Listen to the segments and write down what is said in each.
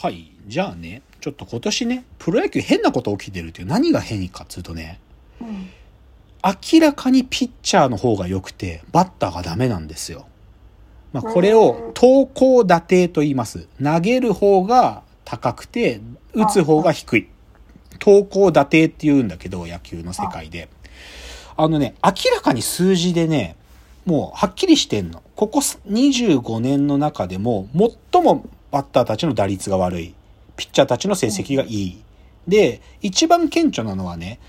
はい。じゃあね、ちょっと今年ね、プロ野球変なこと起きてるっていう何が変かっつうとね、うん。明らかにピッチャーの方が良くて、バッターがダメなんですよ。まあ、これを投高打低と言います。投げる方が高くて、打つ方が低い。投高打低って言うんだけど、野球の世界で。あのね、明らかに数字でね、もうはっきりしてんの。ここ25年の中でも、最もバッターたちの打率が悪い。ピッチャーたちの成績がいい。で、一番顕著なのはね、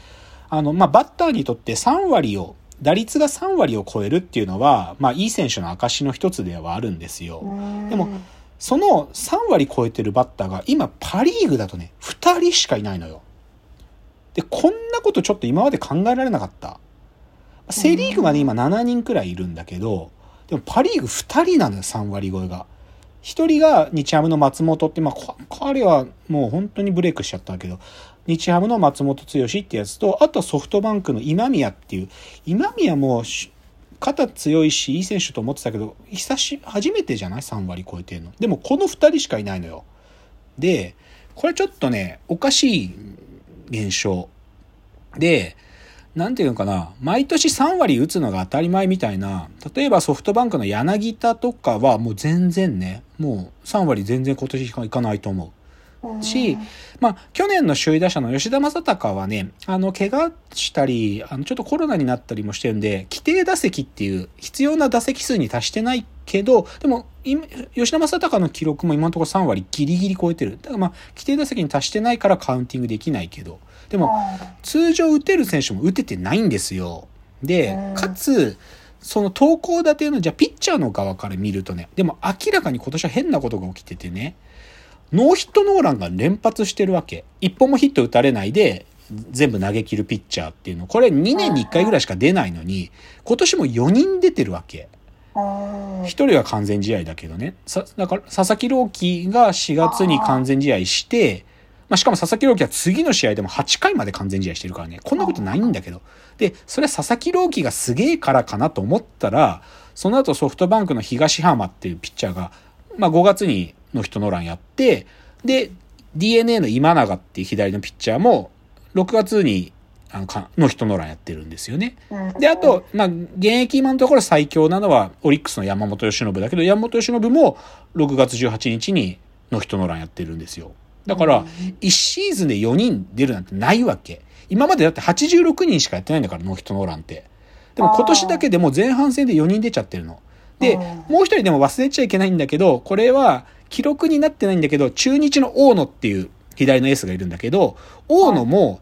あの、まあ、バッターにとって3割を、打率が3割を超えるっていうのは、まあ、いい選手の証の一つではあるんですよ。でもその3割超えてるバッターが今パリーグだとね、2人しかいないのよ。で、こんなことちょっと今まで考えられなかった。セリーグまで今7人くらいいるんだけど、でもパリーグ2人なのよ、3割超えが。1人が日ハムの松本って、まあ、彼はもう本当にブレイクしちゃったけど、日ハムの松本剛ってやつと、あとはソフトバンクの今宮っていう、今宮も肩強いし、いい選手と思ってたけど、久し、初めてじゃない ?3 割超えてるの。でもこの2人しかいないのよ。で、これちょっとね、おかしい現象。で、なんていうのかな、毎年3割打つのが当たり前みたいな、例えばソフトバンクの柳田とかはもう全然ね、もう3割全然今年いかないと思う。し、まあ、去年の首位打者の吉田正尚はね、あの、怪我したり、あの、ちょっとコロナになったりもしてるんで、規定打席っていう必要な打席数に達してないけど、でも、今吉田正尚の記録も今のところ3割ギリギリ超えてる。だからまあ、規定打席に達してないからカウンティングできないけど、でも、通常打てる選手も打ててないんですよ。で、かつ、その投稿立ての、じゃあピッチャーの側から見るとね、でも明らかに今年は変なことが起きててね、ノーヒットノーランが連発してるわけ。一本もヒット打たれないで、全部投げ切るピッチャーっていうの。これ2年に1回ぐらいしか出ないのに、今年も4人出てるわけ。1人は完全試合だけどね。さ、だから佐々木朗希が4月に完全試合して、まあ、しかも佐々木朗希は次の試合でも8回まで完全試合してるからね。こんなことないんだけど。で、それは佐々木朗希がすげえからかなと思ったら、その後ソフトバンクの東浜っていうピッチャーが、まあ、5月にの人ノランやって、で、DNA の今永っていう左のピッチャーも、6月に、あの、かの人ノランやってるんですよね。で、あと、まあ、現役今のところ最強なのは、オリックスの山本由伸だけど、山本由伸も6月18日にの人ノランやってるんですよ。だから、1シーズンで4人出るなんてないわけ。今までだって86人しかやってないんだから、ノーヒットノーランって。でも今年だけでも前半戦で4人出ちゃってるの。で、もう一人でも忘れちゃいけないんだけど、これは記録になってないんだけど、中日の大野っていう左のエースがいるんだけど、大野も、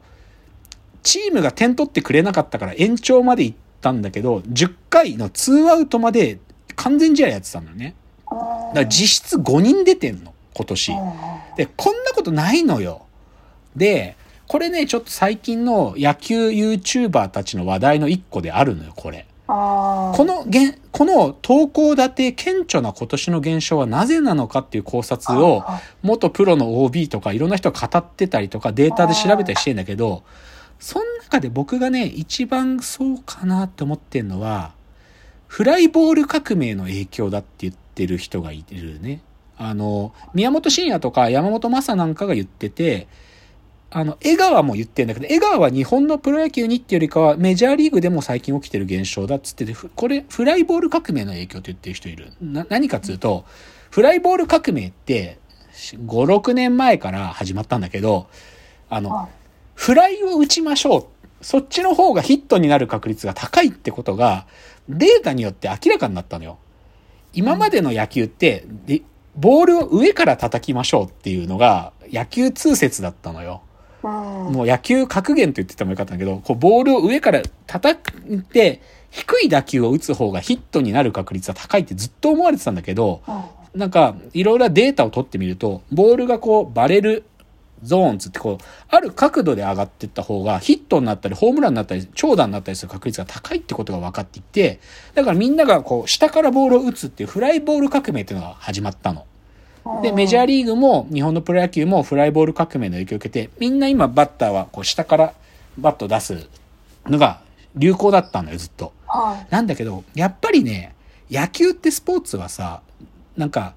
チームが点取ってくれなかったから延長まで行ったんだけど、10回の2アウトまで完全試合やってたんだよね。だから実質5人出てんの、今年。で、こんなことないのよ。で、これね、ちょっと最近の野球 YouTuber たちの話題の一個であるのよ、これ。このげん、この投稿立て顕著な今年の現象はなぜなのかっていう考察を、元プロの OB とかいろんな人が語ってたりとかデータで調べたりしてんだけど、その中で僕がね、一番そうかなって思ってんのは、フライボール革命の影響だって言ってる人がいるね。あの、宮本慎也とか山本昌なんかが言ってて、あの、江川も言ってんだけど、江川は日本のプロ野球にっていうよりかは、メジャーリーグでも最近起きてる現象だっつってて、これ、フライボール革命の影響って言ってる人いる。な、何かっつうと、フライボール革命って、5、6年前から始まったんだけど、あの、フライを打ちましょう。そっちの方がヒットになる確率が高いってことが、データによって明らかになったのよ。今までの野球って、でボールを上から叩きましょうっていうのが、野球通説だったのよ。もう野球格言と言っててもよかったんだけど、こうボールを上から叩いて、低い打球を打つ方がヒットになる確率は高いってずっと思われてたんだけど、なんか、いろいろデータを取ってみると、ボールがこう、バレるゾーンつってこう、ある角度で上がっていった方が、ヒットになったり、ホームランになったり、長打になったりする確率が高いってことが分かっていて、だからみんながこう、下からボールを打つっていうフライボール革命っていうのが始まったの。で、メジャーリーグも、日本のプロ野球もフライボール革命の影響を受けて、みんな今バッターはこう、下からバットを出すのが流行だったのよ、ずっと。なんだけど、やっぱりね、野球ってスポーツはさ、なんか、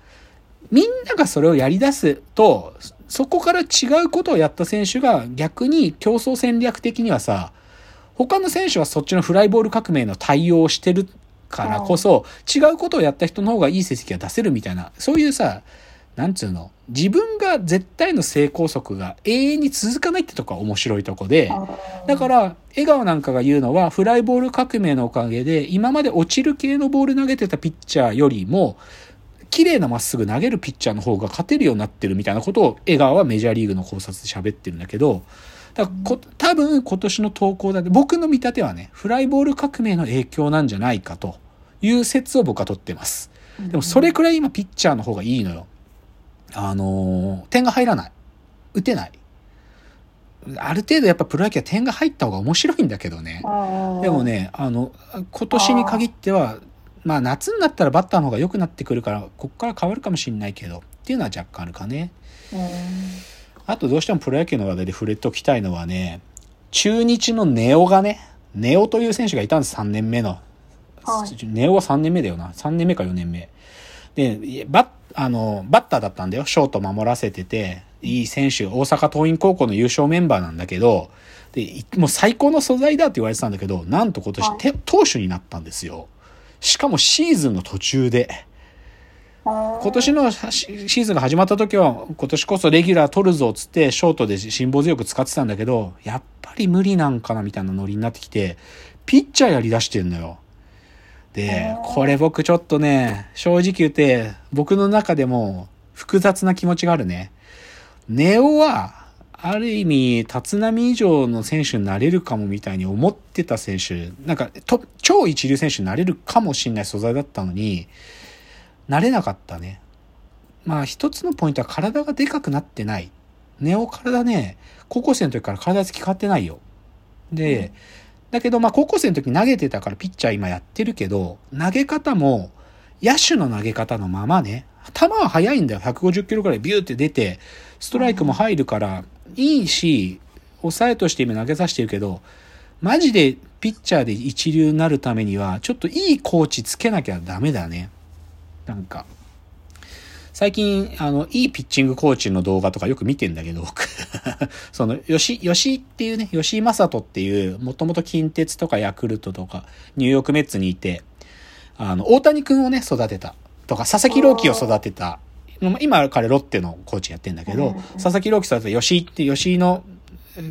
みんながそれをやり出すと、そこから違うことをやった選手が逆に競争戦略的にはさ、他の選手はそっちのフライボール革命の対応をしてるからこそ、違うことをやった人の方がいい成績が出せるみたいな、そういうさ、なんつうの、自分が絶対の成功則が永遠に続かないってとこが面白いとこで、だから、笑顔なんかが言うのは、フライボール革命のおかげで、今まで落ちる系のボール投げてたピッチャーよりも、綺麗なまっすぐ投げるピッチャーの方が勝てるようになってるみたいなことを江川はメジャーリーグの考察で喋ってるんだけど、だこ多分今年の投稿だって僕の見立てはね、フライボール革命の影響なんじゃないかという説を僕は取ってます。でもそれくらい今ピッチャーの方がいいのよ。あのー、点が入らない。打てない。ある程度やっぱプロ野球は点が入った方が面白いんだけどね。でもね、あの、今年に限ってはまあ夏になったらバッターの方が良くなってくるから、こっから変わるかもしんないけど、っていうのは若干あるかね。あとどうしてもプロ野球の話題で触れておきたいのはね、中日のネオがね、ネオという選手がいたんです、3年目の。はい、ネオは3年目だよな。3年目か4年目。で、バッ、あの、バッターだったんだよ。ショート守らせてて、いい選手、大阪桐蔭高校の優勝メンバーなんだけど、で、もう最高の素材だって言われてたんだけど、なんと今年、はい、投手になったんですよ。しかもシーズンの途中で。今年のシーズンが始まった時は、今年こそレギュラー取るぞっつって、ショートで辛抱強く使ってたんだけど、やっぱり無理なんかなみたいなノリになってきて、ピッチャーやり出してんのよ。で、これ僕ちょっとね、正直言って、僕の中でも複雑な気持ちがあるね。ネオは、ある意味、立浪以上の選手になれるかもみたいに思ってた選手、なんか、と、超一流選手になれるかもしれない素材だったのに、なれなかったね。まあ、一つのポイントは体がでかくなってない。ネオ体ね、高校生の時から体つき変わってないよ。で、うん、だけど、まあ、高校生の時投げてたからピッチャー今やってるけど、投げ方も、野手の投げ方のままね、球は速いんだよ。150キロくらいビューって出て、ストライクも入るから、いいし、抑えとして今投げさせてるけど、マジでピッチャーで一流になるためには、ちょっといいコーチつけなきゃダメだね。なんか。最近、あの、いいピッチングコーチの動画とかよく見てんだけど、その、吉、吉っていうね、吉井正人っていう、もともと近鉄とかヤクルトとか、ニューヨークメッツにいて、あの、大谷君をね、育てた。とか、佐々木朗希を育てた今彼ロッテのコーチやってんだけど、佐々木朗希さんと吉井って吉井の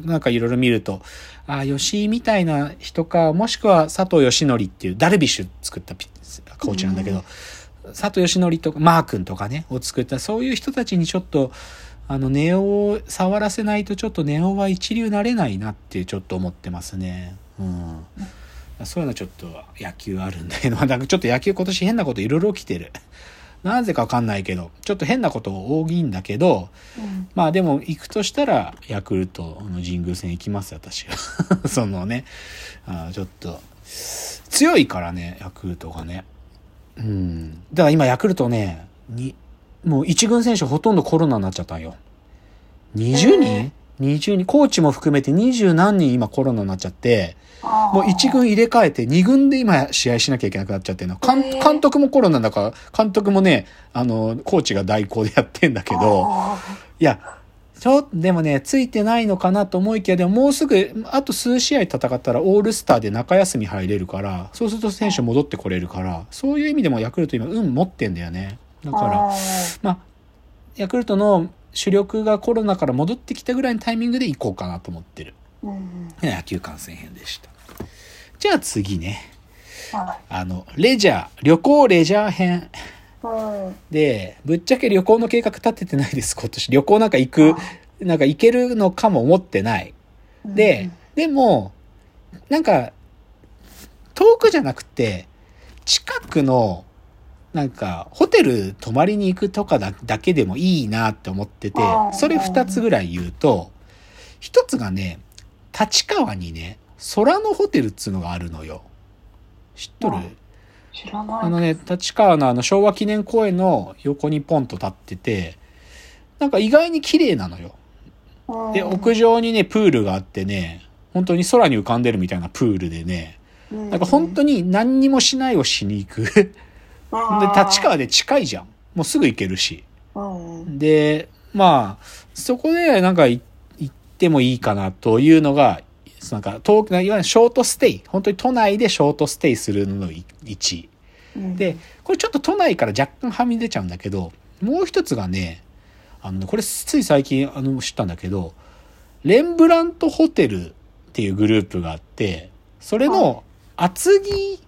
なんかいろいろ見ると、ああ、吉井みたいな人か、もしくは佐藤義則っていうダルビッシュ作ったコーチなんだけど、佐藤義則とか、マー君とかね、を作った、そういう人たちにちょっと、あの、ネオを触らせないとちょっとネオは一流なれないなってちょっと思ってますね。うん。そういうのちょっと野球あるんだけど、なんかちょっと野球今年変なこといろいろ起きてる。なぜかわかんないけど、ちょっと変なこと多いんだけど、うん、まあでも行くとしたら、ヤクルトの神宮戦行きます私は。そのね、あちょっと、強いからね、ヤクルトがね。うん。だから今ヤクルトね、に、もう一軍選手ほとんどコロナになっちゃったんよ。20人、?20 人、コーチも含めて20何人今コロナになっちゃって、もう一軍入れ替えて二軍で今試合しなきゃいけなくなっちゃってるの。監監督もコロナだから、監督もね、あの、コーチが代行でやってんだけど、いや、ちょっと、でもね、ついてないのかなと思いきや、でももうすぐ、あと数試合戦ったらオールスターで中休み入れるから、そうすると選手戻ってこれるから、そういう意味でもヤクルト今、運持ってんだよね。だから、まあ、ヤクルトの主力がコロナから戻ってきたぐらいのタイミングで行こうかなと思ってる。うん、野球観戦編でした。じゃあ次ね。あの、レジャー、旅行レジャー編。で、ぶっちゃけ旅行の計画立ててないです、今年。旅行なんか行く、なんか行けるのかも思ってない。で、でも、なんか、遠くじゃなくて、近くの、なんか、ホテル泊まりに行くとかだけでもいいなって思ってて、それ二つぐらい言うと、一つがね、立川にね、空のホテルっつうのがあるのよ。知っとる？知らない。あのね、立川のあの昭和記念公園の横にポンと立ってて、なんか意外に綺麗なのよ。で、屋上にね、プールがあってね、本当に空に浮かんでるみたいなプールでね、なんか本当に何にもしないをしに行く。で、立川で近いじゃん。もうすぐ行けるし。うん。で、まあ、そこでなんかい行ってもいいかなというのが、なんか、東いわゆるショートステイ。本当に都内でショートステイするのの1。うんで、これちょっと都内から若干はみ出ちゃうんだけど、もう一つがね、あの、これつい最近あの知ったんだけど、レンブラントホテルっていうグループがあって、それの厚木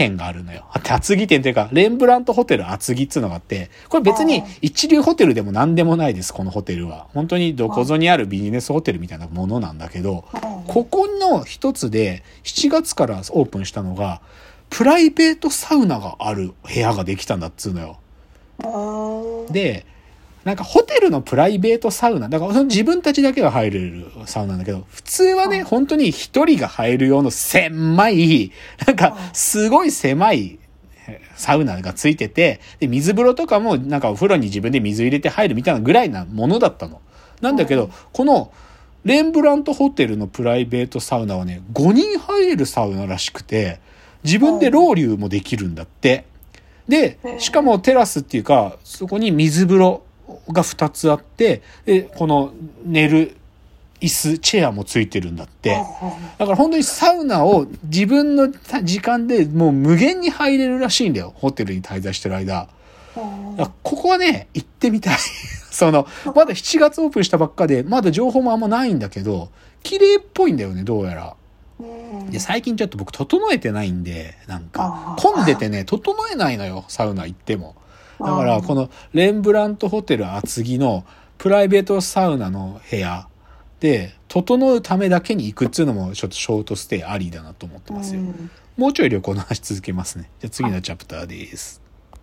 店があるのよ。厚木店っていうか、レンブラントホテル厚木っつうのがあって、これ別に一流ホテルでも何でもないです、このホテルは。本当にどこぞにあるビジネスホテルみたいなものなんだけど、ここの一つで7月からオープンしたのが、プライベートサウナがある部屋ができたんだっつうのよ。うん。で、なんかホテルのプライベートサウナ、だからその自分たちだけが入れるサウナなんだけど、普通はね、うん本当に一人が入る用の狭い、なんかすごい狭いえサウナがついてて、で、水風呂とかもなんかお風呂に自分で水入れて入るみたいなぐらいなものだったの。なんだけどうん、このレンブラントホテルのプライベートサウナはね、5人入れるサウナらしくて、自分でロウリュもできるんだって。でしかもテラスっていうか、そこに水風呂が2つあって、で、この寝る椅子、チェアもついてるんだって。だから本当にサウナを自分の時間でもう無限に入れるらしいんだよ。ホテルに滞在してる間。ここはね、行ってみたい。その、まだ7月オープンしたばっかで、まだ情報もあんまないんだけど、綺麗っぽいんだよね、どうやら。うんで、最近ちょっと僕整えてないんで、なんか、混んでてね、整えないのよ、サウナ行っても。だから、このレンブラントホテル厚木のプライベートサウナの部屋で、整うためだけに行くっていうのも、ちょっとショートステイありだなと思ってますよ。うんもうちょい旅行の話続けますね。じゃあ次のチャプターです。